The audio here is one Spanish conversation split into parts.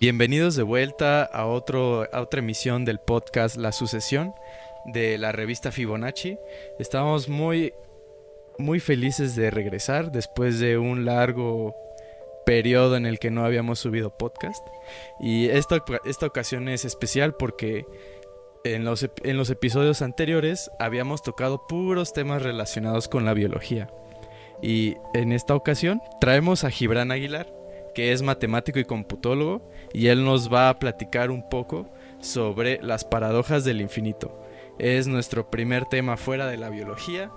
Bienvenidos de vuelta a, otro, a otra emisión del podcast La Sucesión de la revista Fibonacci. Estamos muy, muy felices de regresar después de un largo periodo en el que no habíamos subido podcast. Y esta, esta ocasión es especial porque en los, en los episodios anteriores habíamos tocado puros temas relacionados con la biología. Y en esta ocasión traemos a Gibran Aguilar, que es matemático y computólogo, y él nos va a platicar un poco sobre las paradojas del infinito. Es nuestro primer tema fuera de la biología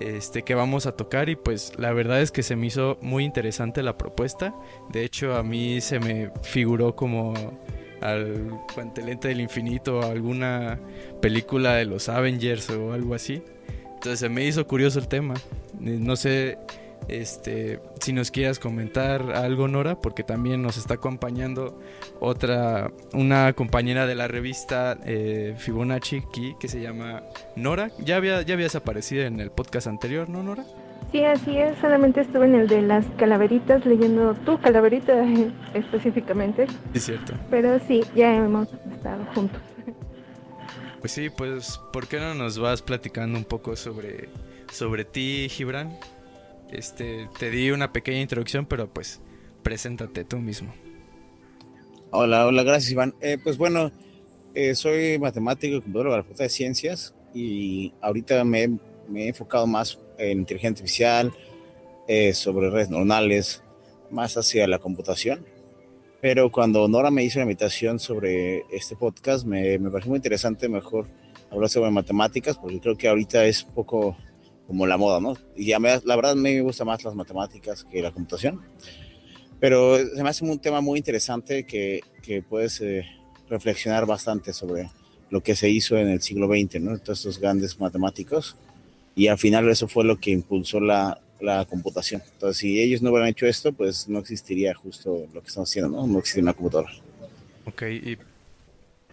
este, que vamos a tocar y pues la verdad es que se me hizo muy interesante la propuesta. De hecho a mí se me figuró como al guantelete del infinito o alguna película de los Avengers o algo así. Entonces se me hizo curioso el tema. No sé este, si nos quieras comentar algo, Nora, porque también nos está acompañando otra, una compañera de la revista eh, Fibonacci que se llama Nora. Ya, había, ya habías aparecido en el podcast anterior, ¿no, Nora? Sí, así es. Solamente estuve en el de las calaveritas leyendo tu calaverita específicamente. Es cierto. Pero sí, ya hemos estado juntos. Pues sí, pues, ¿por qué no nos vas platicando un poco sobre, sobre ti, Gibran? Este, te di una pequeña introducción, pero pues preséntate tú mismo. Hola, hola, gracias Iván. Eh, pues bueno, eh, soy matemático y computador de la Facultad de Ciencias y ahorita me, he enfocado más en inteligencia artificial, eh, sobre redes neuronales, más hacia la computación. Pero cuando Nora me hizo la invitación sobre este podcast, me, pareció muy interesante mejor hablar sobre matemáticas, porque creo que ahorita es poco como la moda, ¿no? Y a la verdad mí me gusta más las matemáticas que la computación, pero se me hace un tema muy interesante que, que puedes eh, reflexionar bastante sobre lo que se hizo en el siglo XX, ¿no? Todos estos grandes matemáticos, y al final eso fue lo que impulsó la, la computación. Entonces, si ellos no hubieran hecho esto, pues no existiría justo lo que estamos haciendo, ¿no? No existiría una computadora. Ok, y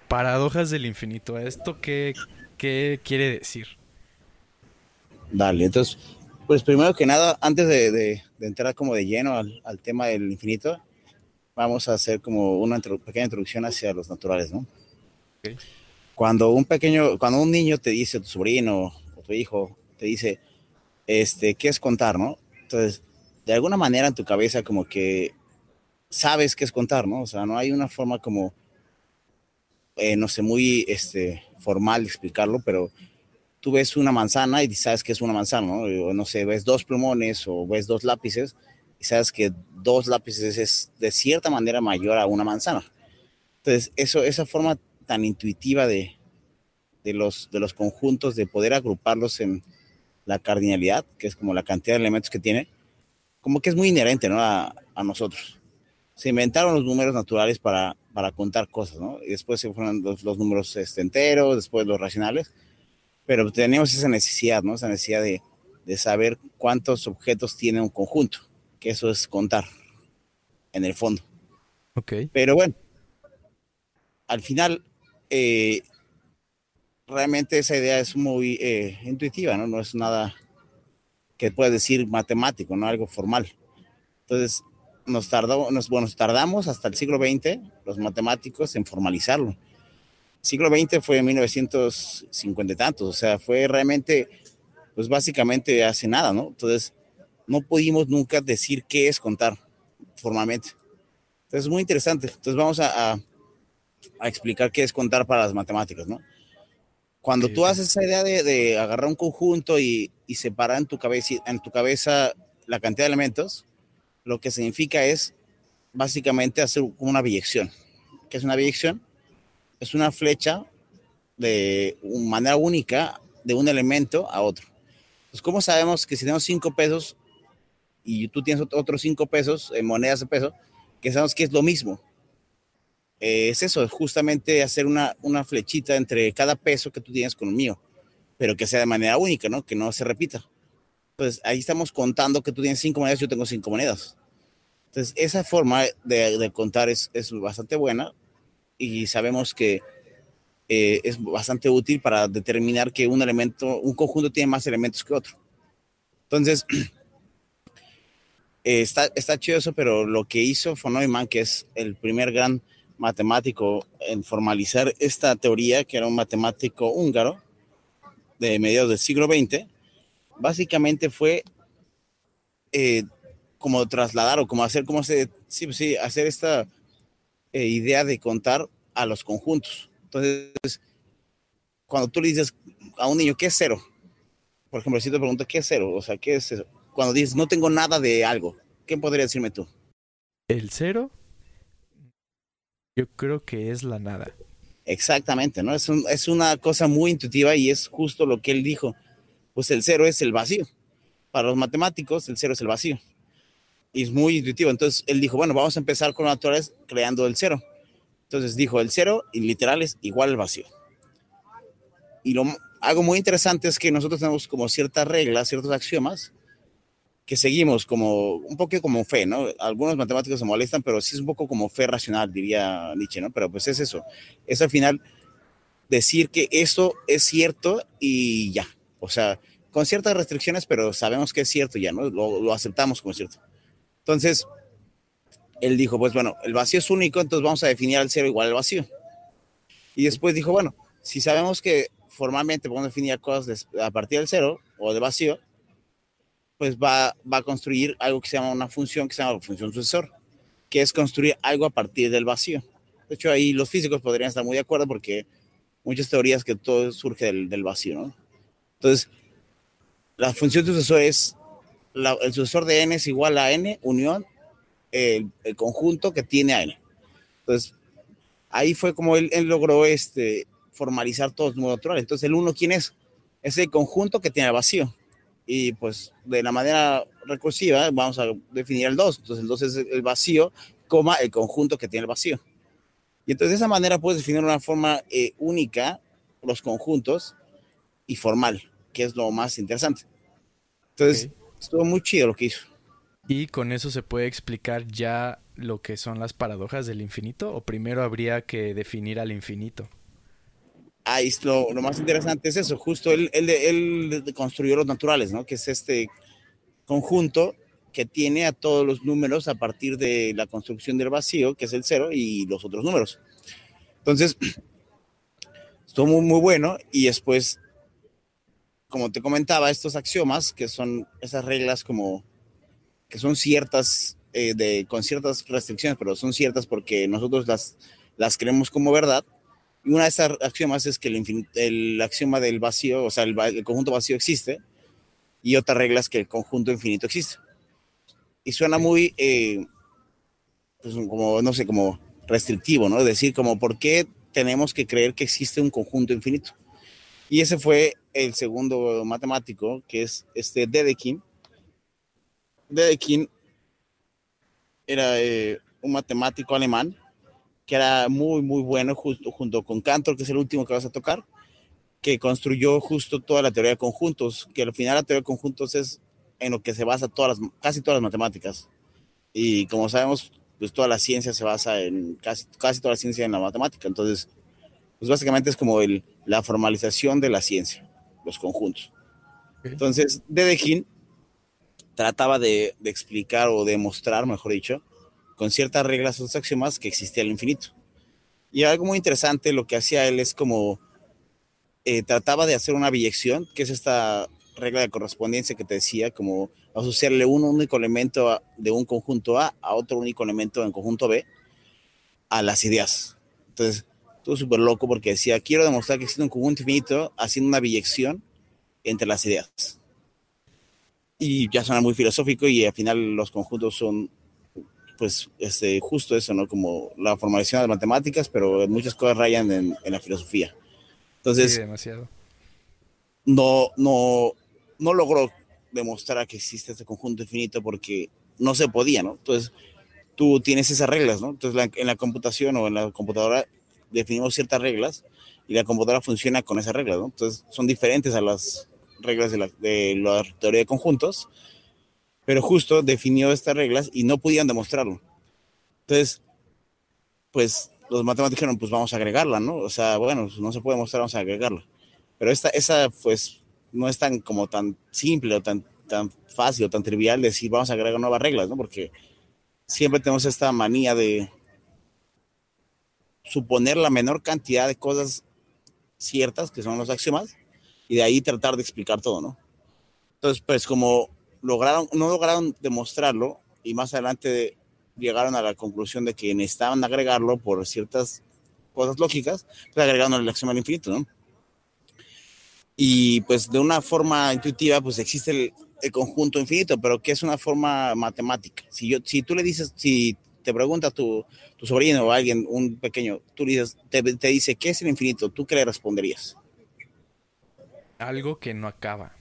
paradojas del infinito, ¿esto qué, qué quiere decir? Dale, entonces, pues primero que nada, antes de, entrar como de lleno al, tema del infinito, vamos a hacer como una pequeña introducción hacia los naturales, ¿no? Cuando un pequeño, cuando un niño te dice, tu sobrino o tu hijo, te dice, este, ¿qué es contar, no? Entonces, de alguna manera en tu cabeza como que sabes qué es contar, ¿no? O sea, no hay una forma como, eh, no sé, muy este, formal de explicarlo, pero tú ves una manzana y sabes que es una manzana, ¿no? O no sé, ves dos plumones o ves dos lápices y sabes que dos lápices es de cierta manera mayor a una manzana. Entonces, eso, esa forma tan intuitiva de, de, los, de los conjuntos, de poder agruparlos en la cardinalidad, que es como la cantidad de elementos que tiene, como que es muy inherente ¿no? a, a nosotros. Se inventaron los números naturales para, para contar cosas, ¿no? Y después se fueron los, los números este, enteros, después los racionales, pero tenemos esa necesidad, ¿no? Esa necesidad de, de saber cuántos objetos tiene un conjunto, que eso es contar en el fondo. Ok. Pero bueno, al final, eh, realmente esa idea es muy eh, intuitiva, ¿no? No es nada que puedas decir matemático, no algo formal. Entonces, nos, tardó, nos, bueno, nos tardamos hasta el siglo XX, los matemáticos, en formalizarlo siglo XX fue en 1950 y tantos, o sea, fue realmente, pues básicamente hace nada, ¿no? Entonces, no pudimos nunca decir qué es contar formalmente. Entonces, es muy interesante. Entonces, vamos a, a, explicar qué es contar para las matemáticas, ¿no? Cuando tú haces esa idea de, de agarrar un conjunto y, y, separar en tu, cabeza, en tu cabeza la cantidad de elementos, lo que significa es básicamente hacer una biyección. ¿Qué es una biyección? Es una flecha de manera única de un elemento a otro. Pues, ¿cómo sabemos que si tenemos cinco pesos y tú tienes otros cinco pesos en monedas de peso, que sabemos que es lo mismo? Eh, es eso, justamente hacer una, una flechita entre cada peso que tú tienes con el mío, pero que sea de manera única, ¿no? Que no se repita. Entonces, ahí estamos contando que tú tienes cinco monedas, yo tengo cinco monedas. Entonces, esa forma de, de contar es, es bastante buena y sabemos que eh, es bastante útil para determinar que un elemento, un conjunto tiene más elementos que otro. Entonces, está, está chido eso, pero lo que hizo von Neumann, que es el primer gran matemático en formalizar esta teoría, que era un matemático húngaro de mediados del siglo XX, básicamente fue eh, como trasladar o como hacer, como se, sí, sí, hacer esta eh, idea de contar a los conjuntos. Entonces, cuando tú le dices a un niño, ¿qué es cero? Por ejemplo, si te pregunto, ¿qué es cero? O sea, ¿qué es eso? Cuando dices, no tengo nada de algo, ¿qué podría decirme tú? El cero, yo creo que es la nada. Exactamente, ¿no? Es, es una cosa muy intuitiva y es justo lo que él dijo. Pues el cero es el vacío. Para los matemáticos, el cero es el vacío. Y es muy intuitivo. Entonces él dijo, bueno, vamos a empezar con naturales creando el cero. Entonces dijo, el cero y literal es igual al vacío. Y lo, algo muy interesante es que nosotros tenemos como ciertas reglas, ciertos axiomas que seguimos como un poco como fe, ¿no? Algunos matemáticos se molestan, pero sí es un poco como fe racional, diría Nietzsche, ¿no? Pero pues es eso, es al final decir que eso es cierto y ya, o sea, con ciertas restricciones, pero sabemos que es cierto ya, ¿no? Lo, lo aceptamos como cierto. Entonces, él dijo, pues bueno, el vacío es único, entonces vamos a definir al cero igual al vacío. Y después dijo, bueno, si sabemos que formalmente podemos definir cosas a partir del cero o de vacío, pues va, va a construir algo que se llama una función que se llama función sucesor, que es construir algo a partir del vacío. De hecho, ahí los físicos podrían estar muy de acuerdo porque muchas teorías que todo surge del, del vacío, ¿no? Entonces, la función sucesor es, el sucesor de n es igual a n unión el, conjunto que tiene a n. Entonces, ahí fue como él, logró este, formalizar todos los números naturales. Entonces, el 1, ¿quién es? Es el conjunto que tiene el vacío y pues de la manera recursiva vamos a definir el 2. Entonces el 2 es el vacío, coma el conjunto que tiene el vacío. Y entonces de esa manera puedes definir una forma eh, única los conjuntos y formal, que es lo más interesante. Entonces. Estuvo muy chido lo que hizo. ¿Y con eso se puede explicar ya lo que son las paradojas del infinito? ¿O primero habría que definir al infinito? ahí lo, lo, más interesante es eso, justo él, él, él, construyó los naturales, ¿no? Que es este conjunto que tiene a todos los números a partir de la construcción del vacío, que es el cero, y los otros números. Entonces, estuvo muy, muy bueno y después, como te comentaba, estos axiomas, que son esas reglas como que son ciertas, eh, de, con ciertas restricciones, pero son ciertas porque nosotros las, las creemos como verdad, y una de esas axiomas es que el, axioma del vacío, o sea, el, el, conjunto vacío existe, y otra regla es que el conjunto infinito existe. Y suena muy, eh, pues como, no sé, como restrictivo, ¿no? Es decir, como, ¿por qué tenemos que creer que existe un conjunto infinito? Y ese fue el segundo matemático, que es este Dedekind. Dedekind era eh, un matemático alemán que era muy, muy bueno, justo, junto con Cantor, que es el último que vas a tocar, que construyó justo toda la teoría de conjuntos, que al final la teoría de conjuntos es en lo que se basa todas las, casi todas las matemáticas. Y como sabemos, pues toda la ciencia se basa en, casi, casi toda la ciencia en la matemática. Entonces, pues básicamente es como el, la formalización de la ciencia, los conjuntos. Entonces, Dedekind trataba de, de explicar o demostrar, mejor dicho, con ciertas reglas o axiomas que existía el infinito. Y algo muy interesante, lo que hacía él es como eh, trataba de hacer una biyección, que es esta regla de correspondencia que te decía, como asociarle un único elemento a, de un conjunto A a otro único elemento en conjunto B a las ideas. Entonces, estuvo súper loco porque decía, quiero demostrar que existe un conjunto infinito haciendo una biyección entre las ideas. Y ya suena muy filosófico y al final los conjuntos son pues este, justo eso, ¿no? Como la formalización de las matemáticas, pero muchas cosas rayan en, en la filosofía. Entonces, sí, demasiado. No, no, no logró demostrar que existe este conjunto infinito porque no se podía, ¿no? Entonces, tú tienes esas reglas, ¿no? Entonces, la, en la computación o en la computadora definimos ciertas reglas y la computadora funciona con esas reglas. Entonces, son diferentes a las reglas de la, teoría de conjuntos, pero justo definió estas reglas y no podían demostrarlo. Entonces, pues los matemáticos dijeron, pues vamos a agregarla, ¿no? O sea, bueno, no se puede mostrar, vamos a agregarla. Pero esta, esa, pues, no es tan como tan simple o tan, tan fácil o tan trivial decir, vamos a agregar nuevas reglas, ¿no? Porque siempre tenemos esta manía de, suponer la menor cantidad de cosas ciertas, que son los axiomas, y de ahí tratar de explicar todo, ¿no? Entonces, pues como lograron, no lograron demostrarlo, y más adelante llegaron a la conclusión de que necesitaban agregarlo por ciertas cosas lógicas, pues agregaron el axioma al infinito, ¿no? Y pues de una forma intuitiva, pues existe el, el conjunto infinito, pero que es una forma matemática. Si, yo, si tú le dices, si te pregunta tu, tu sobrino o alguien, un pequeño, tú le dices, te, te, dice, ¿qué es el infinito? ¿Tú qué le responderías? Algo que no acaba.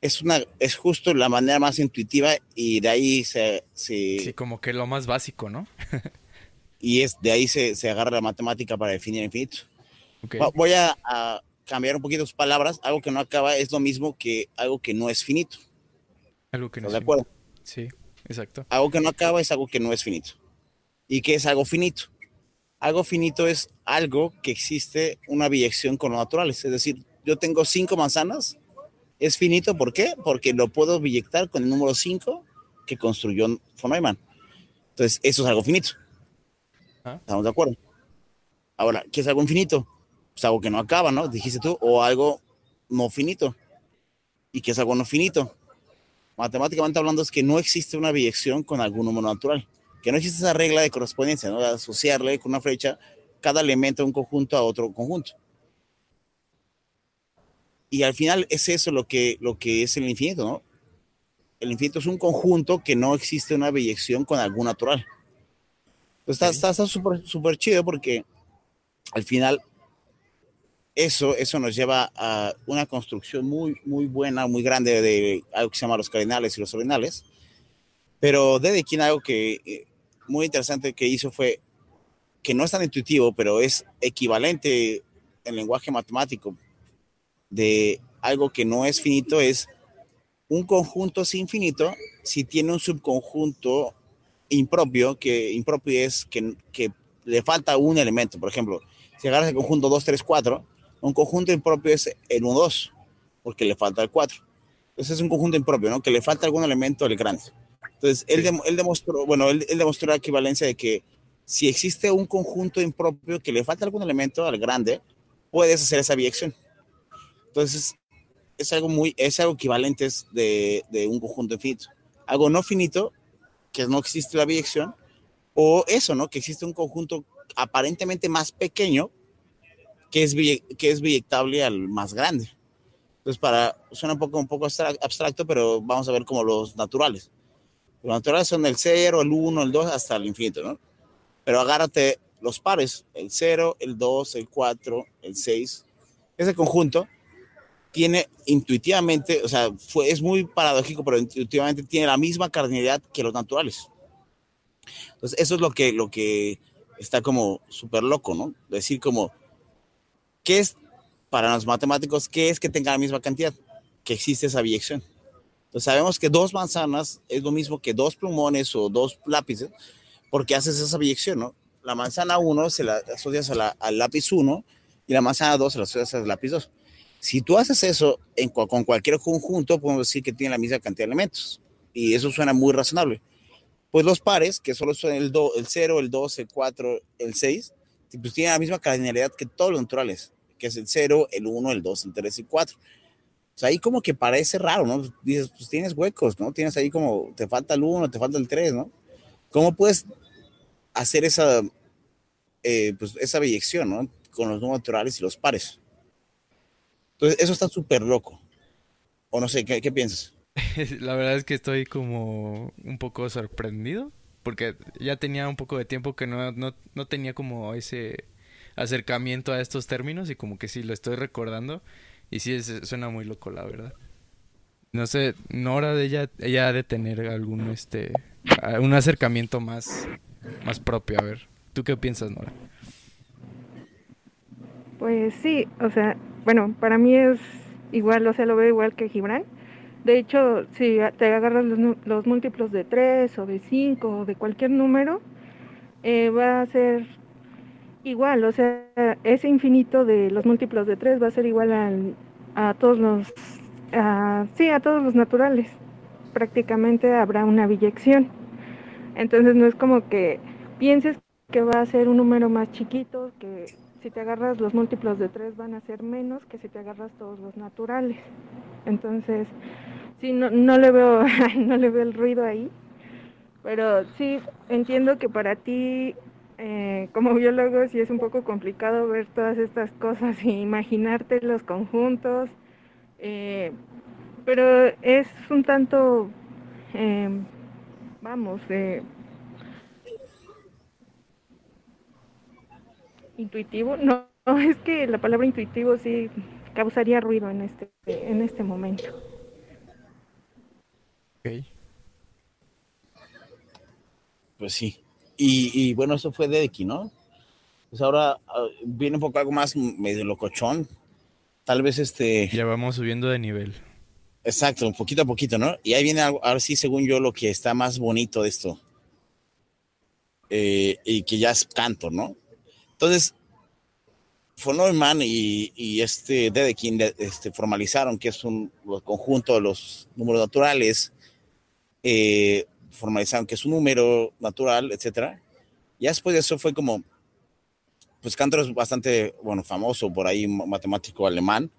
Es, una, es justo la manera más intuitiva y de ahí se... se sí, como que lo más básico, ¿no? y es de ahí se, se, agarra la matemática para definir el infinito. Okay. Voy a, a cambiar un poquito sus palabras, algo que no acaba es lo mismo que algo que no es finito. Algo que no es de acuerdo? Sí, exacto. Algo que no acaba es algo que no es finito. ¿Y qué es algo finito? Algo finito es algo que existe una biyección con lo naturales. Es decir, yo tengo cinco manzanas, es finito, ¿por qué? Porque lo puedo biyectar con el número 5 que construyó von Neumann. Entonces, eso es algo finito. ¿Ah? ¿Estamos de acuerdo? Ahora, ¿qué es algo infinito? pues algo que no acaba, ¿no? Dijiste tú, o algo no finito. ¿Y qué es algo no finito? Matemáticamente hablando es que no existe una biyección con algún número natural, que no existe esa regla de correspondencia, ¿no? De asociarle con una flecha cada elemento de un conjunto a otro conjunto. Y al final es eso lo que, lo que es el infinito, ¿no? El infinito es un conjunto que no existe una biyección con algún natural. Pues está súper está, súper chido porque al final eso, eso nos lleva a una construcción muy, muy buena, muy grande de algo que se llama los cardinales y los ordinales. Pero Dedekind algo que eh, muy interesante que hizo fue que no es tan intuitivo, pero es equivalente en lenguaje matemático de algo que no es finito, es un conjunto es infinito si tiene un subconjunto impropio, que impropio es que, que le falta un elemento. Por ejemplo, si agarras el conjunto 2, 3, 4, un conjunto impropio es el 1, 2, porque le falta el 4. Entonces es un conjunto impropio, ¿no? Que le falta algún elemento al grande. Entonces, él, de, él demostró, bueno, él, él, demostró la equivalencia de que si existe un conjunto impropio que le falta algún elemento al grande, puedes hacer esa biyección. Entonces, es algo muy, es algo equivalente de, de un conjunto infinito. Algo no finito, que no existe la biyección, o eso, ¿no? Que existe un conjunto aparentemente más pequeño, que es, que es biyectable al más grande. Entonces, para, suena un poco, un poco abstracto, pero vamos a ver como los naturales. Los naturales son el 0, el 1, el 2, hasta el infinito, ¿no? Pero agárrate los pares, el 0, el 2, el 4, el 6. Ese conjunto tiene intuitivamente, o sea, fue, es muy paradójico, pero intuitivamente tiene la misma cardinalidad que los naturales. Entonces, eso es lo que, lo que está como súper loco, ¿no? Decir como, ¿Qué es para los matemáticos? ¿Qué es que tenga la misma cantidad? Que existe esa biyección. Entonces sabemos que dos manzanas es lo mismo que dos plumones o dos lápices, porque haces esa biyección, ¿no? La manzana 1 se la asocias a la, al lápiz 1 y la manzana 2 se la asocias al lápiz 2. Si tú haces eso en, con cualquier conjunto, podemos decir que tiene la misma cantidad de elementos. Y eso suena muy razonable. Pues los pares, que solo son el, el 0, el 2, el 4, el 6, pues tiene la misma cardinalidad que todos los naturales, que es el 0, el 1, el 2, el 3 y el 4. O sea, ahí como que parece raro, ¿no? Dices, pues tienes huecos, ¿no? Tienes ahí como, te falta el 1, te falta el 3, ¿no? ¿Cómo puedes hacer esa, eh, pues esa biyección, ¿no? Con los números naturales y los pares. Entonces, eso está súper loco. O no sé, ¿qué, ¿qué piensas? La verdad es que estoy como un poco sorprendido porque ya tenía un poco de tiempo que no, no, no tenía como ese acercamiento a estos términos y como que sí lo estoy recordando y sí es, suena muy loco la verdad. No sé, Nora ella ella ha de tener algún este un acercamiento más más propio, a ver. ¿Tú qué piensas, Nora? Pues sí, o sea, bueno, para mí es igual, o sea, lo veo igual que Gibran de hecho, si te agarras los, los múltiplos de 3 o de 5 o de cualquier número, eh, va a ser igual, o sea, ese infinito de los múltiplos de 3 va a ser igual al, a todos los, sí, a todos los naturales. Prácticamente habrá una biyección. Entonces no es como que pienses que va a ser un número más chiquito, que si te agarras los múltiplos de 3 van a ser menos que si te agarras todos los naturales. Entonces, sí, no, no le veo, no le veo el ruido ahí, pero sí entiendo que para ti eh, como biólogo sí es un poco complicado ver todas estas cosas y imaginarte los conjuntos, eh, pero es un tanto, eh, vamos, intuitivo. No, es que la palabra intuitivo sí causaría ruido en este, en este momento. Ok. Pues sí. Y, bueno, eso fue de aquí, ¿no? Pues ahora ah, viene un poco algo más medio locochón. Tal vez este. Ya vamos subiendo de nivel. Exacto, un poquito a poquito, ¿no? Y ahí viene algo, ahora sí, según yo, lo que está más bonito de esto. Eh, y que ya es canto, ¿no? Entonces, von Neumann y, y este Dedekind este, formalizaron que es un conjunto de los números naturales eh, formalizaron que es un número natural, etcétera. Ya después de eso fue como, pues Cantor es bastante, bueno, famoso por ahí, matemático alemán.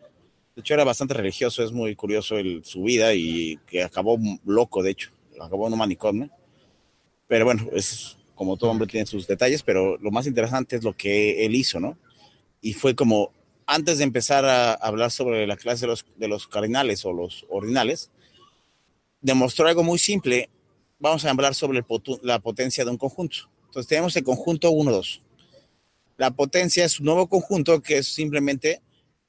De hecho, era bastante religioso, es muy curioso el, su vida y que acabó loco, de hecho, acabó en un manicomio. Pero bueno, es como todo hombre tiene sus detalles, pero lo más interesante es lo que él hizo, ¿no? Y fue como, antes de empezar a hablar sobre la clase de los, de los cardinales o los ordinales, demostró algo muy simple vamos a hablar sobre la potencia de un conjunto. Entonces tenemos el conjunto 1, 2. La potencia es un nuevo conjunto que es simplemente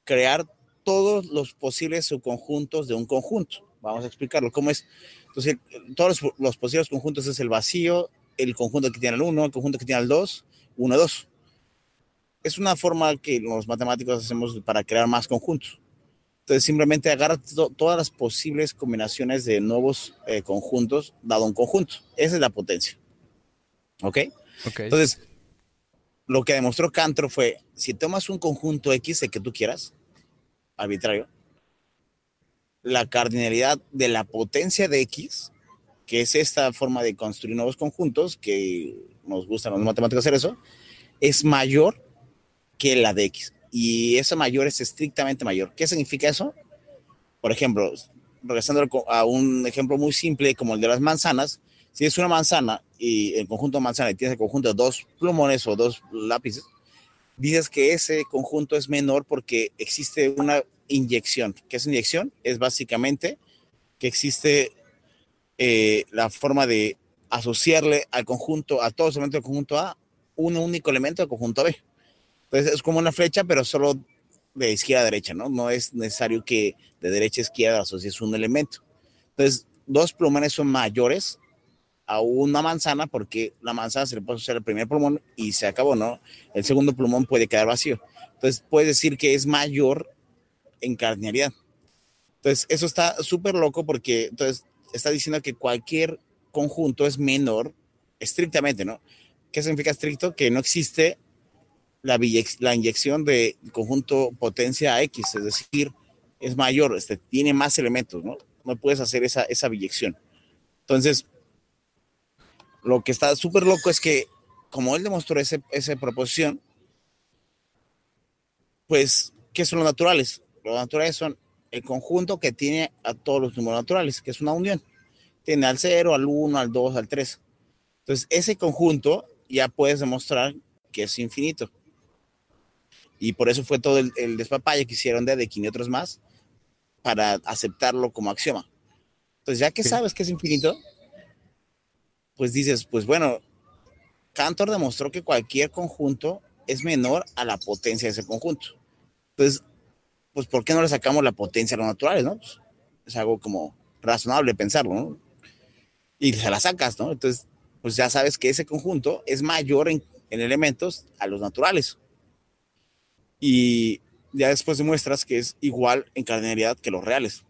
crear todos los posibles subconjuntos de un conjunto. Vamos a explicarlo. ¿Cómo es? Entonces, todos los, posibles conjuntos es el vacío, el conjunto que tiene el 1, el conjunto que tiene el 2, 1, 2. Es una forma que los matemáticos hacemos para crear más conjuntos. Entonces simplemente agarra todas las posibles combinaciones de nuevos eh, conjuntos dado un conjunto. Esa es la potencia. ¿Ok? Entonces, lo que demostró Cantro fue, si tomas un conjunto X de que tú quieras, arbitrario, la cardinalidad de la potencia de X, que es esta forma de construir nuevos conjuntos, que nos gustan los matemáticos hacer eso, es mayor que la de X y esa mayor es estrictamente mayor. ¿Qué significa eso? Por ejemplo, regresando a un ejemplo muy simple como el de las manzanas, si es una manzana y el conjunto de manzana y tienes el conjunto de dos plumones o dos lápices, dices que ese conjunto es menor porque existe una inyección. ¿Qué es inyección? Es básicamente que existe eh, la forma de asociarle al conjunto, a todos los elementos del conjunto A, un único elemento del conjunto B. Entonces es como una flecha, pero solo de izquierda a derecha, ¿no? No es necesario que de derecha a izquierda asocies un elemento. Entonces, dos plumones son mayores a una manzana porque la manzana se le puede asociar el primer plumón y se acabó, ¿no? El segundo plumón puede quedar vacío. Entonces, puedes decir que es mayor en cardinalidad. Entonces, eso está súper loco porque entonces está diciendo que cualquier conjunto es menor estrictamente, ¿no? ¿Qué significa estricto? Que no existe la, inyección de conjunto potencia X, es decir, es mayor, este, tiene más elementos, ¿no? No puedes hacer esa, esa. Entonces, lo que está súper loco es que, como él demostró ese, esa proposición, pues, ¿qué son los naturales? Los naturales son el conjunto que tiene a todos los números naturales, que es una unión. Tiene al 0, al 1, al 2, al 3. Entonces, ese conjunto ya puedes demostrar que es infinito. Y por eso fue todo el, el despapalle que hicieron de Dedekind y otros más para aceptarlo como axioma. Entonces, ya que sabes que es infinito, pues dices, pues bueno, Cantor demostró que cualquier conjunto es menor a la potencia de ese conjunto. Entonces, pues ¿por qué no le sacamos la potencia a los naturales, no? Pues, es algo como razonable pensarlo, ¿no? Y se la sacas, ¿no? Entonces, pues ya sabes que ese conjunto es mayor en, en elementos a los naturales y ya después demuestras que es igual en cardinalidad que los reales.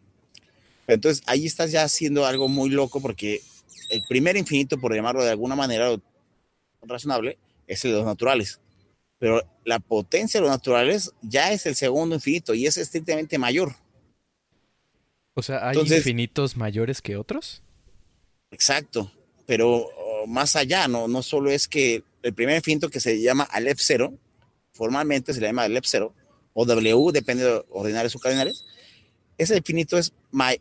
Entonces ahí estás ya haciendo algo muy loco porque el primer infinito, por llamarlo de alguna manera razonable, es el de los naturales. Pero la potencia de los naturales ya es el segundo infinito y es estrictamente mayor. O sea, ¿hay infinitos mayores que otros? Exacto, pero oh, más allá, no, no solo es que el primer infinito que se llama Aleph 0, formalmente se le llama Aleph 0, o W, depende de ordinales o cardinales, ese infinito es,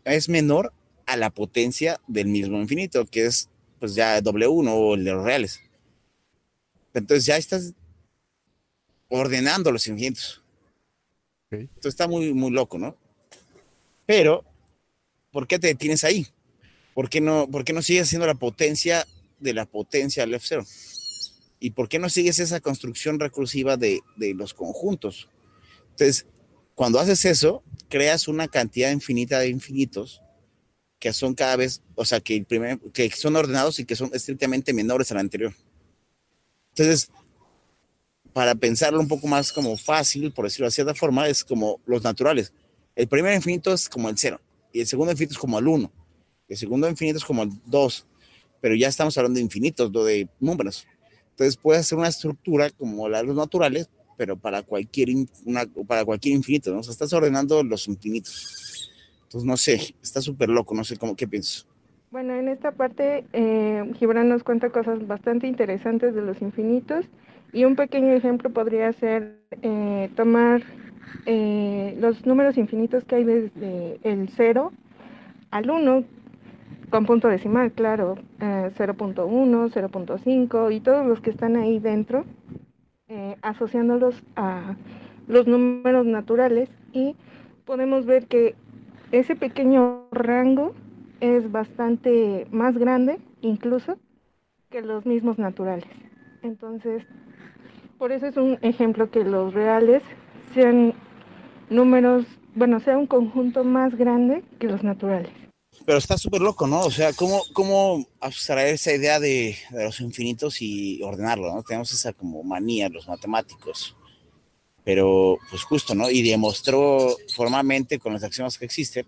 es menor a la potencia del mismo infinito, que es pues ya W1 o el de los reales. Entonces ya estás ordenando los infinitos. Entonces está muy, muy loco, ¿no? Pero, ¿por qué te detienes ahí? ¿Por qué no, por qué no sigues haciendo la potencia de la potencia del F0? ¿Y por qué no sigues esa construcción recursiva de, los conjuntos? Entonces, cuando haces eso, creas una cantidad infinita de infinitos que son cada vez, o sea, que, el primer, que son ordenados y que son estrictamente menores al anterior. Entonces, para pensarlo un poco más como fácil, por decirlo de cierta forma, es como los naturales. El primer infinito es como el cero, y el segundo infinito es como el uno, el segundo infinito es como el dos, pero ya estamos hablando de infinitos, no de números. Entonces puedes hacer una estructura como la de los naturales, pero para cualquier, una, para cualquier infinito, ¿no? O sea, estás ordenando los infinitos. Entonces, no sé, está súper loco, no sé cómo, qué piensas. Bueno, en esta parte, eh, Gibran nos cuenta cosas bastante interesantes de los infinitos y un pequeño ejemplo podría ser eh, tomar eh, los números infinitos que hay desde el 0 al 1 con punto decimal, claro, 0.1, 0.5 y todos los que están ahí dentro, asociándolos a los números naturales y podemos ver que ese pequeño rango es bastante más grande incluso que los mismos naturales. Entonces, por eso es un ejemplo que los reales sean números, bueno, sea un conjunto más grande que los naturales. Pero está súper loco, ¿no? O sea, ¿cómo, cómo abstraer esa idea de, de, los infinitos y ordenarlo, ¿no? Tenemos esa como manía los matemáticos pero pues justo, ¿no? Y demostró formalmente con las acciones que existen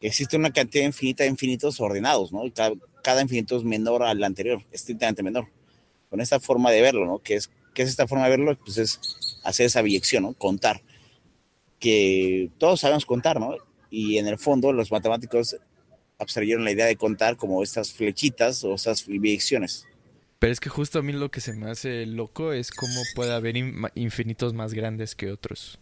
que existe una cantidad infinita de infinitos ordenados, ¿no? Y cada, infinito es menor al anterior, estrictamente menor. Con esta forma de verlo, ¿no? ¿Qué es, qué es esta forma de verlo? Pues es hacer esa biyección, ¿no? Contar. Que todos sabemos contar, ¿no? Y en el fondo los matemáticos abstrayeron la idea de contar como estas flechitas o estas biyecciones. Pero es que justo a mí lo que se me hace loco es cómo puede haber infinitos más grandes que otros.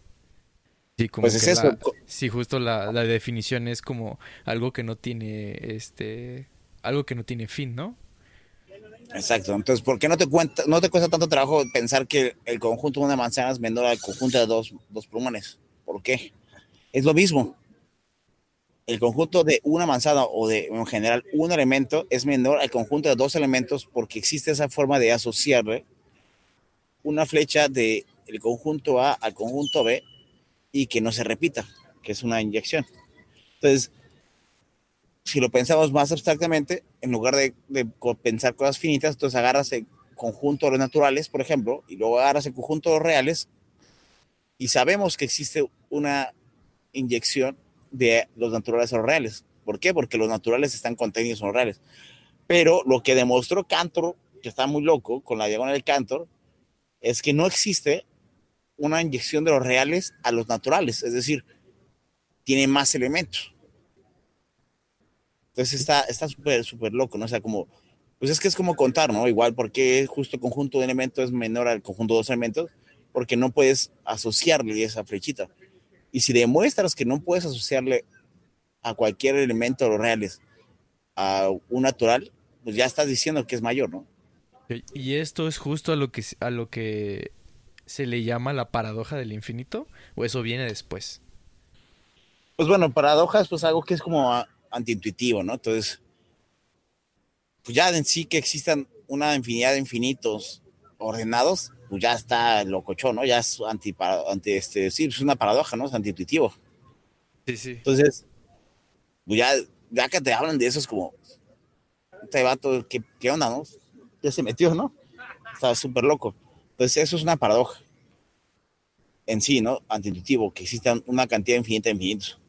Sí, como pues es eso. sí, justo la, definición es como algo que no tiene, este, algo que no tiene fin, ¿no? Exacto. Entonces, ¿por qué no te cuenta, no te cuesta tanto trabajo pensar que el conjunto de una manzana es menor al conjunto de dos, dos plumones? ¿Por qué? Es lo mismo el conjunto de una manzana o de en general un elemento es menor al conjunto de dos elementos porque existe esa forma de asociarle una flecha del el conjunto A al conjunto B y que no se repita, que es una inyección. Entonces, si lo pensamos más abstractamente, en lugar de, de pensar cosas finitas, entonces agarras el conjunto de los naturales, por ejemplo, y luego agarras el conjunto de los reales y sabemos que existe una inyección de los naturales a los reales. ¿Por qué? Porque los naturales están contenidos en los reales. Pero lo que demostró Cantor, que está muy loco con la diagonal del Cantor, es que no existe una inyección de los reales a los naturales, es decir, tiene más elementos. Entonces está está súper, súper loco, ¿no? O sea, como, pues es que es como contar, ¿no? Igual, porque justo el conjunto de elementos es menor al conjunto de dos elementos? Porque no puedes asociarle esa flechita. Y si demuestras que no puedes asociarle a cualquier elemento de los reales a un natural, pues ya estás diciendo que es mayor, ¿no? Y esto es justo a lo que a lo que se le llama la paradoja del infinito o eso viene después. Pues bueno, paradoja es pues algo que es como antiintuitivo, ¿no? Entonces, pues ya en sí que existan una infinidad de infinitos ordenados, pues ya está locochón, ¿no? Ya es anti, anti este, sí, es una paradoja, ¿no? Es antiintuitivo. Sí, sí. Entonces, pues ya, ya que te hablan de eso, es como, este vato, ¿qué, qué onda, no? Ya se metió, ¿no? Está súper loco. Entonces, eso es una paradoja en sí, ¿no? Antiintuitivo, que exista una cantidad infinita de infinitos.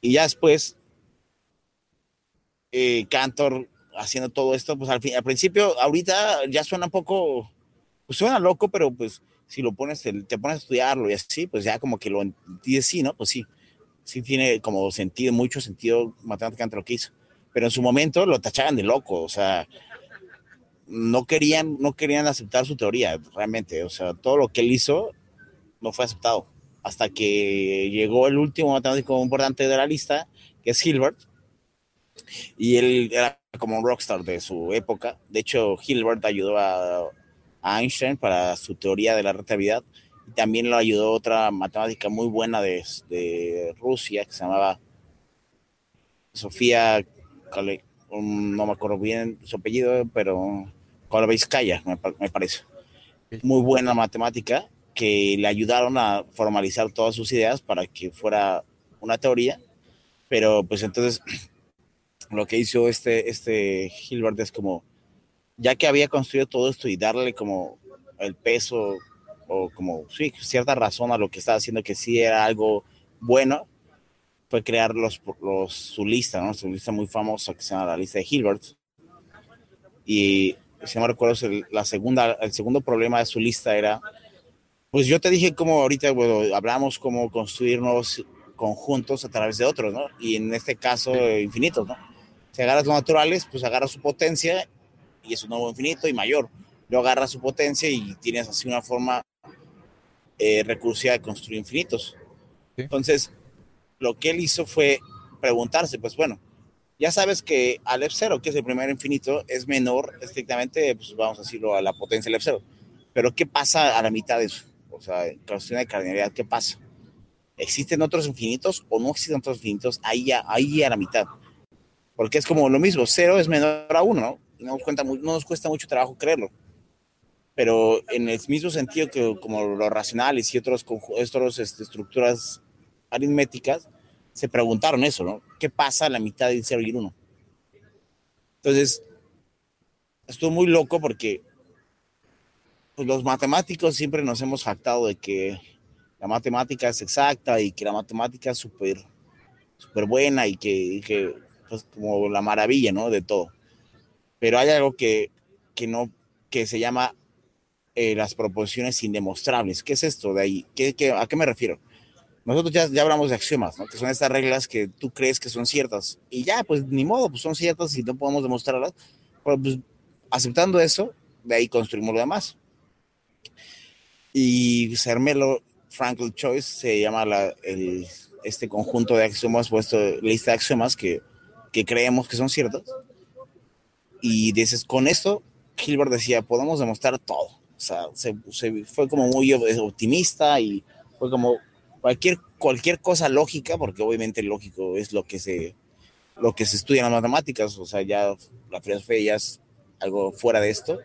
Y ya después, eh, Cantor haciendo todo esto, pues al, fin, al principio, ahorita ya suena un poco, pues suena loco, pero pues si lo pones, te, pones a estudiarlo y así, pues ya como que lo entiendes, sí, ¿no? Pues sí, sí tiene como sentido, mucho sentido matemáticamente lo que hizo. Pero en su momento lo tachaban de loco, o sea, no querían, no querían aceptar su teoría, realmente. O sea, todo lo que él hizo no fue aceptado. Hasta que llegó el último matemático importante de la lista, que es Hilbert. Y él era como un rockstar de su época. De hecho, Hilbert ayudó a, Einstein para su teoría de la relatividad. Y también lo ayudó otra matemática muy buena de, de Rusia, que se llamaba Sofía, no me acuerdo bien su apellido, pero Kolovskaya, me, me parece. Muy buena matemática que le ayudaron a formalizar todas sus ideas para que fuera una teoría, pero pues entonces lo que hizo este, este Hilbert es como, ya que había construido todo esto y darle como el peso o como, cierta razón a lo que estaba haciendo, que sí era algo bueno, fue crear los, los, su lista, ¿no? Su lista muy famosa que se llama la lista de Hilbert. Y si no me recuerdo, la segunda, el segundo problema de su lista era, pues yo te dije como ahorita, bueno, hablamos cómo construir nuevos conjuntos a través de otros, ¿no? Y en este caso, infinitos, ¿no? Si agarras los naturales, pues agarras su potencia y es un nuevo infinito y mayor. Luego agarras su potencia y tienes así una forma eh, recursiva de construir infinitos. Entonces, lo que él hizo fue preguntarse, pues bueno, ya sabes que al F0, que es el primer infinito, es menor estrictamente, pues vamos a decirlo, a la potencia del F0. Pero ¿qué pasa a la mitad de eso? O sea, en cuestión de cardinalidad, ¿qué pasa? ¿Existen otros infinitos o no existen otros infinitos ahí, ahí a la mitad? Porque es como lo mismo, cero es menor a uno, ¿no? No nos, cuenta, no nos cuesta mucho trabajo creerlo. Pero en el mismo sentido que como los racionales y otros, otros este, estructuras aritméticas, se preguntaron eso, ¿no? ¿Qué pasa a la mitad del 0 y el 1? Entonces, estuvo muy loco porque pues, los matemáticos siempre nos hemos jactado de que la matemática es exacta y que la matemática es súper super buena y que, que pues, como la maravilla, ¿no? De todo. Pero hay algo que, que no, que se llama eh, las proposiciones indemostrables. ¿Qué es esto de ahí? ¿Qué, qué, a qué me refiero? nosotros ya, ya hablamos de axiomas, ¿no? que son estas reglas que tú crees que son ciertas y ya, pues ni modo, pues son ciertas y no podemos demostrarlas, pero pues aceptando eso, de ahí construimos lo demás. Y Sermelo Franklin Choice se llama la, el, este conjunto de axiomas, puesto lista de axiomas que, que creemos que son ciertas. Y dices, con esto, Hilbert decía, podemos demostrar todo. O sea, se, se fue como muy optimista y fue como, cualquier, cualquier cosa lógica, porque obviamente lógico es lo que se, lo que se estudia en las matemáticas, o sea, ya la filosofía ya es algo fuera de esto,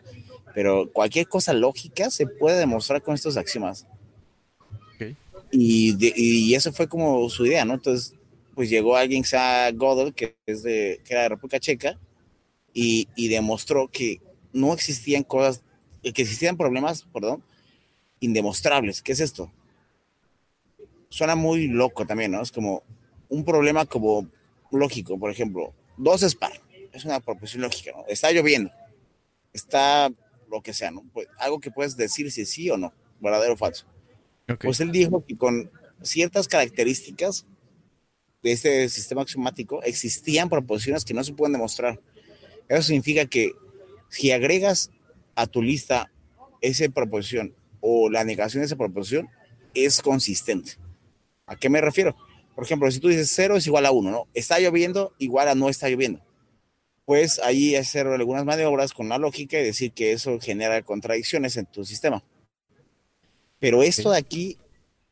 pero cualquier cosa lógica se puede demostrar con estos axiomas. Y, y, eso fue como su idea, ¿no? Entonces, pues llegó alguien que se llama Gödel, que, es de, que era de República Checa, y, y demostró que no existían cosas, que existían problemas, perdón, indemostrables. ¿Qué es esto? suena muy loco también, ¿no? Es como un problema como lógico, por ejemplo, dos es par, es una proposición lógica, ¿no? Está lloviendo, está lo que sea, ¿no? Pues, algo que puedes decir si sí o no, verdadero o falso. Pues él dijo que con ciertas características de este sistema axiomático existían proposiciones que no se pueden demostrar. Eso significa que si agregas a tu lista esa proposición o la negación de esa proposición, es consistente. ¿A qué me refiero? Por ejemplo, si tú dices 0 es igual a 1, ¿no? Está lloviendo igual a no está lloviendo. Pues ahí hacer algunas maniobras con la lógica y decir que eso genera contradicciones en tu sistema. Pero esto de aquí,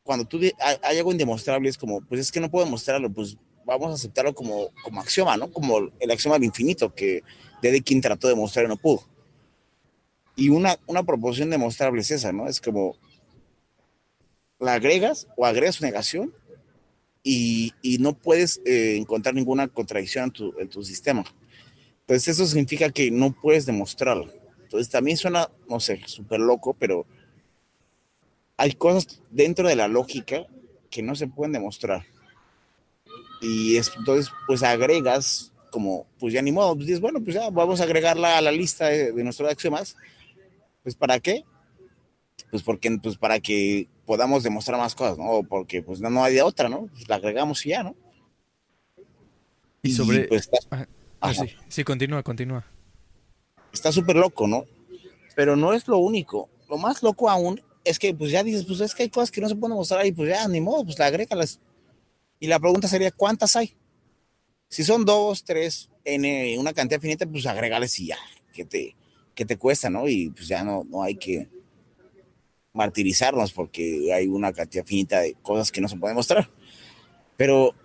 cuando tú hay algo indemostrable, es como, pues es que no puedo demostrarlo, pues vamos a aceptarlo como, como axioma, ¿no? Como el axioma del infinito que Dedekind trató de demostrar y no pudo. Y una, una proposición demostrable es esa, ¿no? Es como, la agregas o agregas su negación y, y no puedes eh, encontrar ninguna contradicción en tu, en tu, sistema. Entonces eso significa que no puedes demostrarlo. Entonces también suena, no sé, súper loco, pero hay cosas dentro de la lógica que no se pueden demostrar. Y entonces pues agregas como, pues ya ni modo, pues dices, bueno, pues ya vamos a agregarla a la lista de, de nuestros axiomas. Pues ¿para qué? Pues porque, pues para que podamos demostrar más cosas, ¿no? Porque pues no, no hay de otra, ¿no? Pues, la agregamos y ya, ¿no? Y sobre... pues, ah, sí, sí, continúa, continúa. está súper loco, ¿no? Pero no es lo único. Lo más loco aún es que pues ya dices, pues es que hay cosas que no se pueden mostrar y pues ya, ni modo, pues la agrégalas. Y la pregunta sería, ¿cuántas hay? Si son dos, tres, en una cantidad finita, pues agregales y ya, que te, que te cuesta, ¿no? Y pues ya no, no hay que martirizarnos porque hay una cantidad finita de cosas que no se pueden mostrar. Pero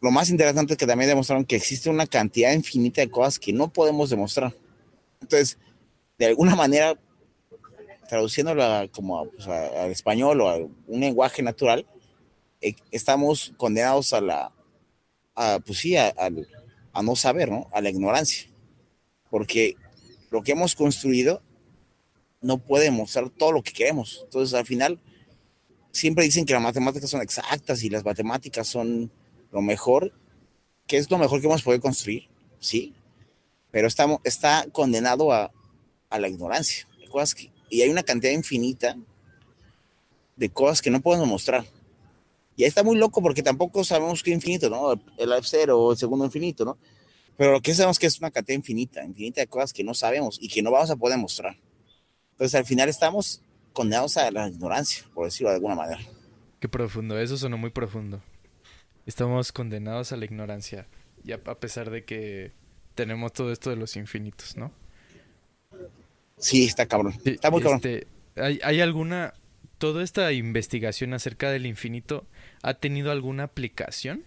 lo más interesante es que también demostraron que existe una cantidad infinita de cosas que no podemos demostrar. Entonces, de alguna manera, traduciéndola como pues, al español o a un lenguaje natural, eh, estamos condenados a la, pues sí, a, a no saber, ¿no? A la ignorancia. Porque lo que hemos construido no puede mostrar todo lo que queremos. Entonces, al final, siempre dicen que las matemáticas son exactas y las matemáticas son lo mejor, que es lo mejor que hemos podido construir, sí, pero estamos, está condenado a, a la ignorancia. Cosas y hay una cantidad infinita de cosas que no podemos mostrar. Y ahí está muy loco porque tampoco sabemos qué infinito, ¿no? El F0 o el segundo infinito, ¿no? Pero lo que sabemos que es una cantidad infinita, infinita de cosas que no sabemos y que no vamos a poder mostrar. Entonces al final estamos condenados a la ignorancia, por decirlo de alguna manera. Qué profundo, eso sonó muy profundo. Estamos condenados a la ignorancia, ya a pesar de que tenemos todo esto de los infinitos, ¿no? Sí, está cabrón. está muy cabrón. Este, ¿hay, ¿Hay alguna... Toda esta investigación acerca del infinito ha tenido alguna aplicación?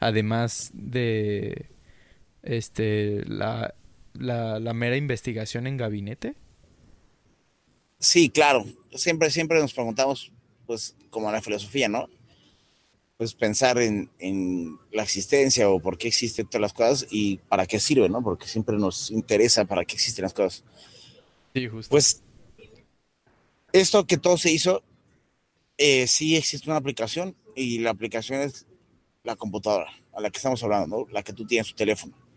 Además de este la, la, la mera investigación en gabinete. Sí, claro. Siempre, siempre nos preguntamos, pues, como la filosofía, ¿no? Pues pensar en, en, la existencia o por qué existen todas las cosas y para qué sirve, ¿no? Porque siempre nos interesa para qué existen las cosas. Sí, justo. Pues esto que todo se hizo, eh, sí existe una aplicación y la aplicación es la computadora a la que estamos hablando, ¿no? La que tú tienes en tu teléfono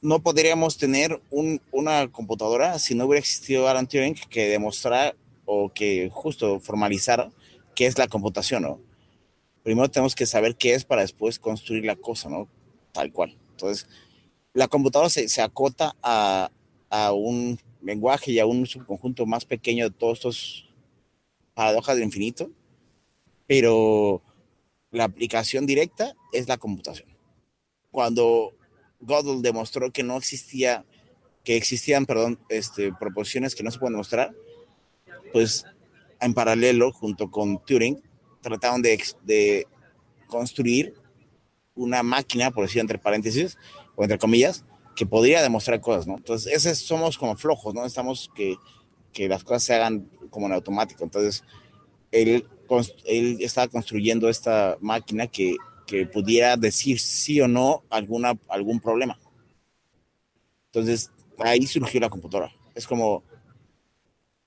no podríamos tener una computadora si no hubiera existido Alan Turing que demostrara o que justo formalizara qué es la computación, ¿no? Primero tenemos que saber qué es para después construir la cosa, ¿no? Tal cual. Entonces, la computadora se, se acota a, a, un lenguaje y a un subconjunto más pequeño de todos estos paradojas del infinito, pero la aplicación directa es la computación. Cuando Gödel demostró que no existía, que existían, perdón, este, proposiciones que no se pueden demostrar, pues en paralelo, junto con Turing, trataron de, de construir una máquina, por decir entre paréntesis, o entre comillas, que podría demostrar cosas, ¿no? Entonces, ese somos como flojos, ¿no? Estamos que, que las cosas se hagan como en automático. Entonces, él, él estaba construyendo esta máquina que que pudiera decir sí o no alguna, algún problema. Entonces, ahí surgió la computadora. Es como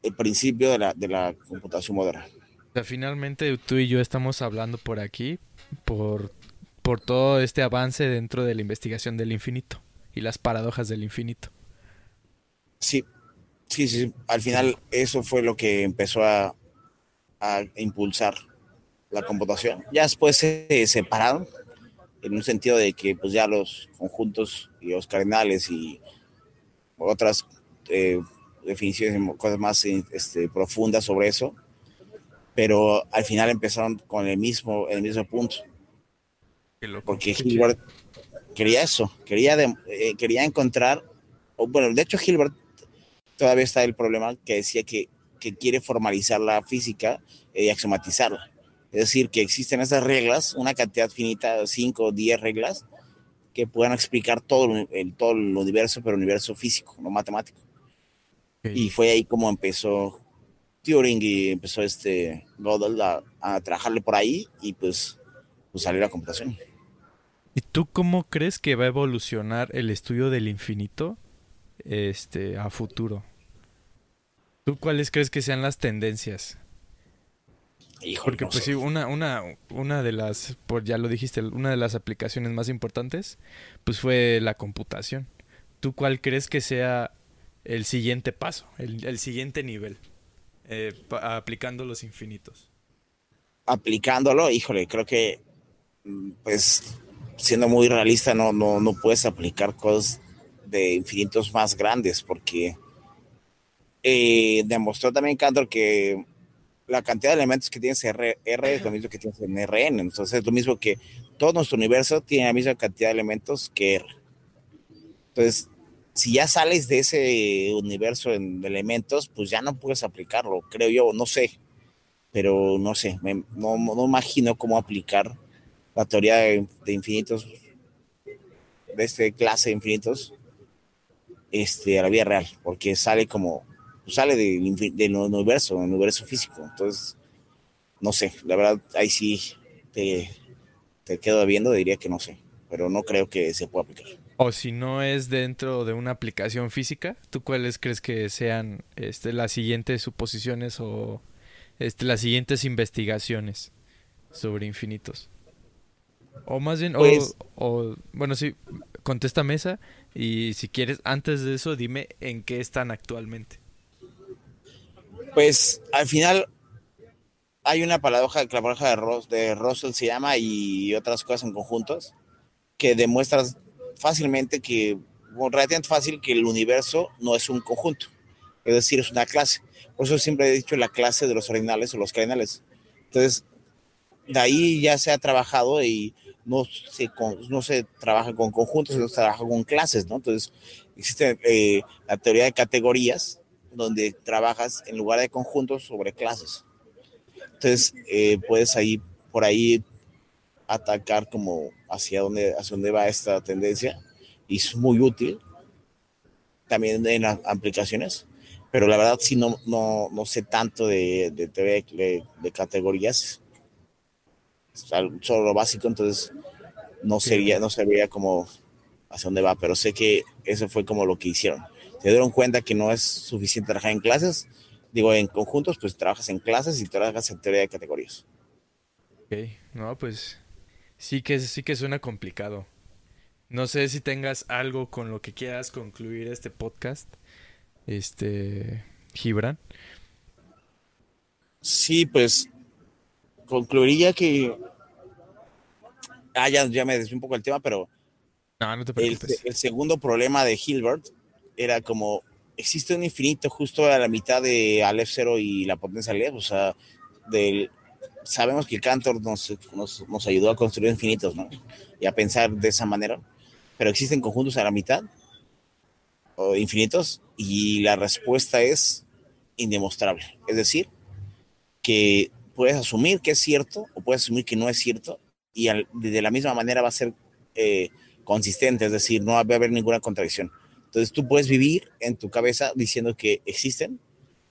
el principio de la, de la computación moderna. O sea, finalmente tú y yo estamos hablando por aquí por, por todo este avance dentro de la investigación del infinito y las paradojas del infinito. Sí, sí, sí. Al final eso fue lo que empezó a, a impulsar la computación. Ya después se separaron en un sentido de que pues ya los conjuntos y los cardinales y otras eh, definiciones, cosas más este, profundas sobre eso, pero al final empezaron con el mismo, el mismo punto. Porque Hilbert quería eso, quería, eh, quería encontrar, o bueno, de hecho Hilbert todavía está el problema que decía que, que quiere formalizar la física y axiomatizarla. Es decir, que existen esas reglas, una cantidad finita, 5 o 10 reglas, que puedan explicar todo el, todo el universo, pero el universo físico, no matemático. Y fue ahí como empezó Turing y empezó este Gödel a, a, trabajarle por ahí y pues, pues salió la computación. ¿Y tú cómo crees que va a evolucionar el estudio del infinito este, a futuro? ¿Tú cuáles crees que sean las tendencias? Porque pues sí, una, una, una de las, por ya lo dijiste, una de las aplicaciones más importantes, pues fue la computación. ¿Tú cuál crees que sea el siguiente paso, el, siguiente nivel, eh, aplicando los infinitos? Aplicándolo, híjole, creo que, mm, pues, siendo muy realista, no, no, no puedes aplicar cosas de infinitos más grandes, porque eh, demostró también Cantor que la cantidad de elementos que tienes R, R es lo mismo que tienes en RN, entonces es lo mismo que todo nuestro universo tiene la misma cantidad de elementos que R. Entonces, si ya sales de ese universo de elementos, pues ya no puedes aplicarlo, creo yo, no sé, pero no sé, no, no, imagino cómo aplicar la teoría de, infinitos, de esta clase de infinitos, este, a la vida real, porque sale como, sale del, del universo, del universo físico, entonces, no sé, la verdad, ahí sí te, te quedo viendo, diría que no sé, pero no creo que se pueda aplicar. O si no es dentro de una aplicación física, ¿tú cuáles crees que sean este, las siguientes suposiciones o este, las siguientes investigaciones sobre infinitos? O más bien, o, pues o, bueno, sí, contesta mesa y si quieres, antes de eso, dime en qué están actualmente. Pues al final hay una paradoja, la paradoja de, Ross, de Russell se llama y otras cosas en conjuntos que demuestras fácilmente que, relativamente fácil que el universo no es un conjunto, es decir, es una clase. Por eso siempre he dicho la clase de los ordinales o los cardinales. Entonces, de ahí ya se ha trabajado y no se, no se trabaja con conjuntos, sino se trabaja con clases, ¿no? Entonces, existe eh, la teoría de categorías, donde trabajas en lugar de conjuntos sobre clases. Entonces, eh, puedes ahí, por ahí atacar como hacia dónde, hacia dónde va esta tendencia y es muy útil también en las aplicaciones, pero la verdad sí no, no, no sé tanto de, de de, categorías, solo lo básico, entonces no sería, no sabría como hacia dónde va, pero sé que eso fue como lo que hicieron. Se dieron cuenta que no es suficiente trabajar en clases, digo, en conjuntos, pues trabajas en clases y trabajas en teoría de categorías. Ok, no, pues Sí que, sí que suena complicado. No sé si tengas algo con lo que quieras concluir este podcast, este, Gibran. Sí, pues concluiría que... Ah, ya, me desvié un poco el tema, pero... No, no te preocupes. El, el segundo problema de Hilbert era como existe un infinito justo a la mitad de Aleph 0 y la potencia Aleph, o sea, del sabemos que Cantor nos, nos, nos, ayudó a construir infinitos, ¿no? Y a pensar de esa manera, pero existen conjuntos a la mitad o infinitos y la respuesta es indemostrable. Es decir, que puedes asumir que es cierto o puedes asumir que no es cierto y de la misma manera va a ser eh, consistente, es decir, no va a haber ninguna contradicción. Entonces tú puedes vivir en tu cabeza diciendo que existen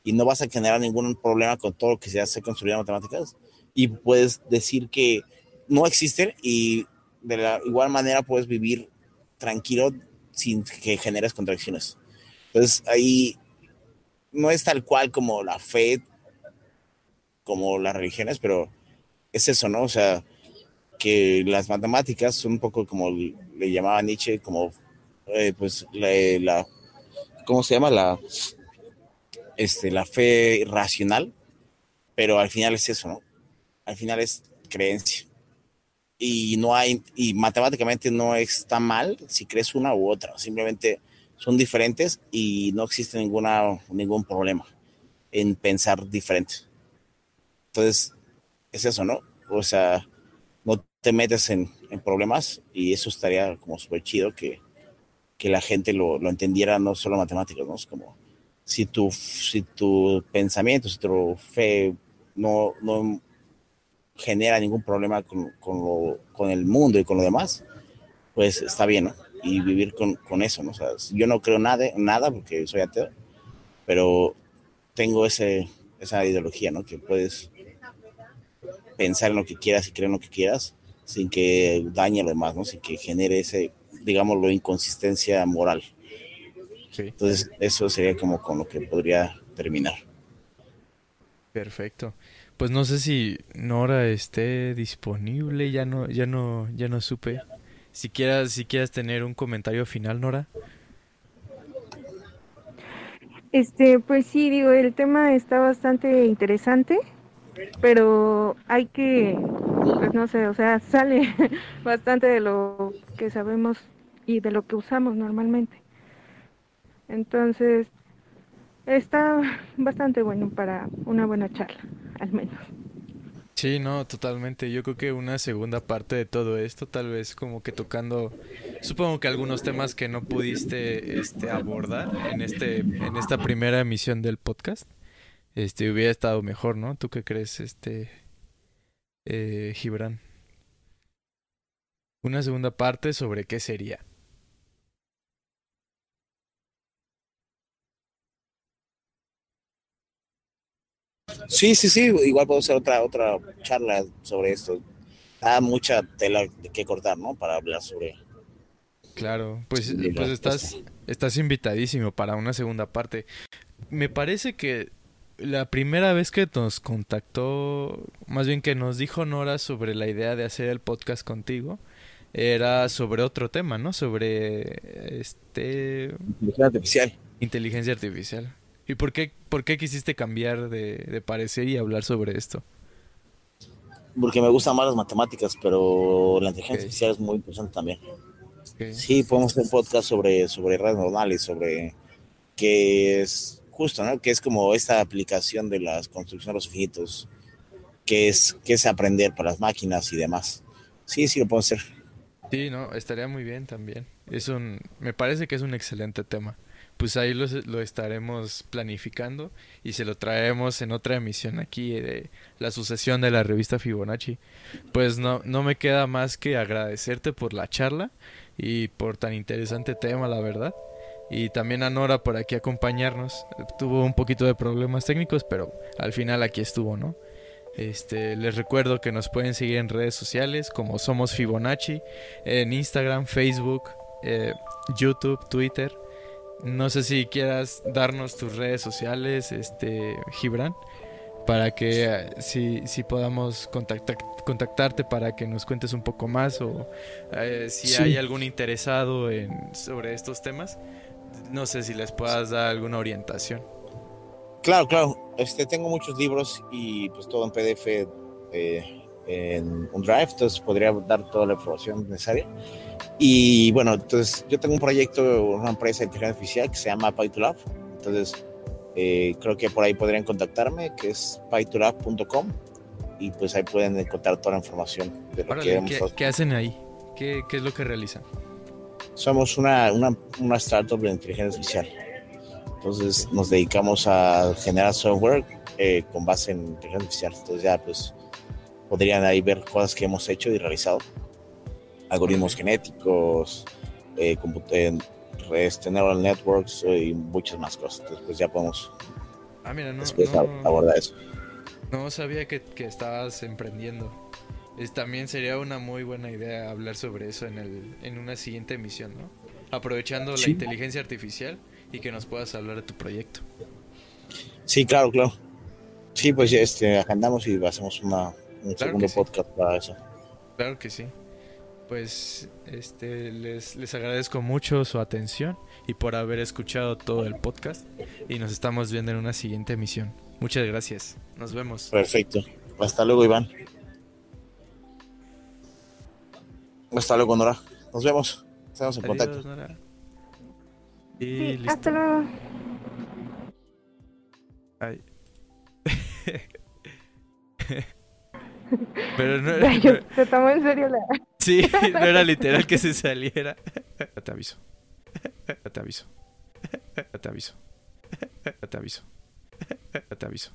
y no vas a generar ningún problema con todo lo que se hace construir en matemáticas, y puedes decir que no existen y de la igual manera puedes vivir tranquilo sin que generes contradicciones. Entonces ahí no es tal cual como la fe, como las religiones, pero es eso, ¿no? O sea, que las matemáticas son un poco como le llamaba Nietzsche, como eh, pues la, ¿cómo se llama? La, este, la fe racional, pero al final es eso, ¿no? al final es creencia. Y no hay, y matemáticamente no está mal si crees una u otra, simplemente son diferentes y no existe ninguna, ningún problema en pensar diferente. Entonces, es eso, ¿no? O sea, no te metes en, problemas y eso estaría como súper chido que, que, la gente lo, lo, entendiera, no solo matemáticos, ¿no? Es como si tu, si tu pensamiento, si tu fe no, no genera ningún problema con, con, con, el mundo y con lo demás, pues está bien, ¿no? Y vivir con, con eso, ¿no? O sea, yo no creo nada, nada porque soy ateo, pero tengo ese, esa ideología, ¿no? Que puedes pensar en lo que quieras y creer en lo que quieras sin que dañe a lo demás, ¿no? Sin que genere ese, digamos, lo inconsistencia moral. Entonces, eso sería como con lo que podría terminar. Perfecto. Pues no sé si Nora esté disponible, ya no, ya no, ya no supe. Si quieras, si quieras tener un comentario final, Nora. Este, pues sí, digo, el tema está bastante interesante, pero hay que, pues no sé, o sea, sale bastante de lo que sabemos y de lo que usamos normalmente. Entonces, está bastante bueno para una buena charla, al menos. Sí, no, totalmente. Yo creo que una segunda parte de todo esto, tal vez como que tocando, supongo que algunos temas que no pudiste este, abordar en este, en esta primera emisión del podcast, este, hubiera estado mejor, ¿no? ¿Tú qué crees, este, eh, Gibran? Una segunda parte sobre qué sería. Sí, sí, sí, igual puedo hacer otra, otra charla sobre esto. Da mucha tela que cortar, ¿no? Para hablar sobre. Claro, pues, pues estás, estás invitadísimo para una segunda parte. Me parece que la primera vez que nos contactó, más bien que nos dijo Nora sobre la idea de hacer el podcast contigo, era sobre otro tema, ¿no? Sobre este inteligencia artificial. Inteligencia artificial. ¿Y por qué, por qué quisiste cambiar de, de parecer y hablar sobre esto? Porque me gustan más las matemáticas, pero la inteligencia artificial es muy interesante también. Sí, podemos hacer un podcast sobre, sobre redes neuronales, sobre qué es justo, ¿no? Que es como esta aplicación de las construcciones de los objetos, que es, que es aprender para las máquinas y demás. Sí, sí lo puedo hacer. Sí, no, estaría muy bien también. Es un, me parece que es un excelente tema pues ahí lo, lo, estaremos planificando y se lo traemos en otra emisión aquí de la sucesión de la revista Fibonacci. Pues no, no me queda más que agradecerte por la charla y por tan interesante tema, la verdad. Y también a Nora por aquí acompañarnos. Tuvo un poquito de problemas técnicos, pero al final aquí estuvo, ¿no? Este, les recuerdo que nos pueden seguir en redes sociales como Somos Fibonacci, en Instagram, Facebook, eh, YouTube, Twitter. No sé si quieras darnos tus redes sociales, este Gibran, para que eh, si, si podamos contactar, contactarte para que nos cuentes un poco más o eh, si hay algún interesado en, sobre estos temas. No sé si les puedas dar alguna orientación. Claro, claro. Este, tengo muchos libros y pues todo en PDF eh, en un drive, entonces podría dar toda la información necesaria. Y bueno, entonces yo tengo un proyecto, una empresa de inteligencia artificial que se llama PyTolab. Entonces eh, creo que por ahí podrían contactarme, que es pytolab.com y pues ahí pueden encontrar toda la información de lo que ¿qué, ¿Qué hacen ahí? ¿Qué, ¿Qué, es lo que realizan? Somos una, una, una startup de inteligencia artificial. Entonces nos dedicamos a generar software eh, con base en inteligencia artificial. Entonces ya pues podrían ahí ver cosas que hemos hecho y realizado algoritmos genéticos, eh, este, neural networks eh, y muchas más cosas. Entonces, pues ya podemos ah, mira, no, después abordar eso. No sabía que, que estabas emprendiendo. Es, también sería una muy buena idea hablar sobre eso en, el, en una siguiente emisión, ¿no? Aprovechando la inteligencia artificial y que nos puedas hablar de tu proyecto. Sí, claro, claro. Sí, pues este, agendamos y hacemos una, un segundo podcast para eso. Claro que sí pues este les, les agradezco mucho su atención y por haber escuchado todo el podcast y nos estamos viendo en una siguiente emisión. Muchas gracias. Nos vemos. Perfecto. Hasta luego, Iván. Hasta luego, Nora. Nos vemos. Estamos en contacto. Nora. Y sí, hasta luego. Ay. Pero no, se tomó en serio la. Sí, no era literal que se saliera. Te aviso. Te aviso. Te aviso. Te aviso. Te aviso.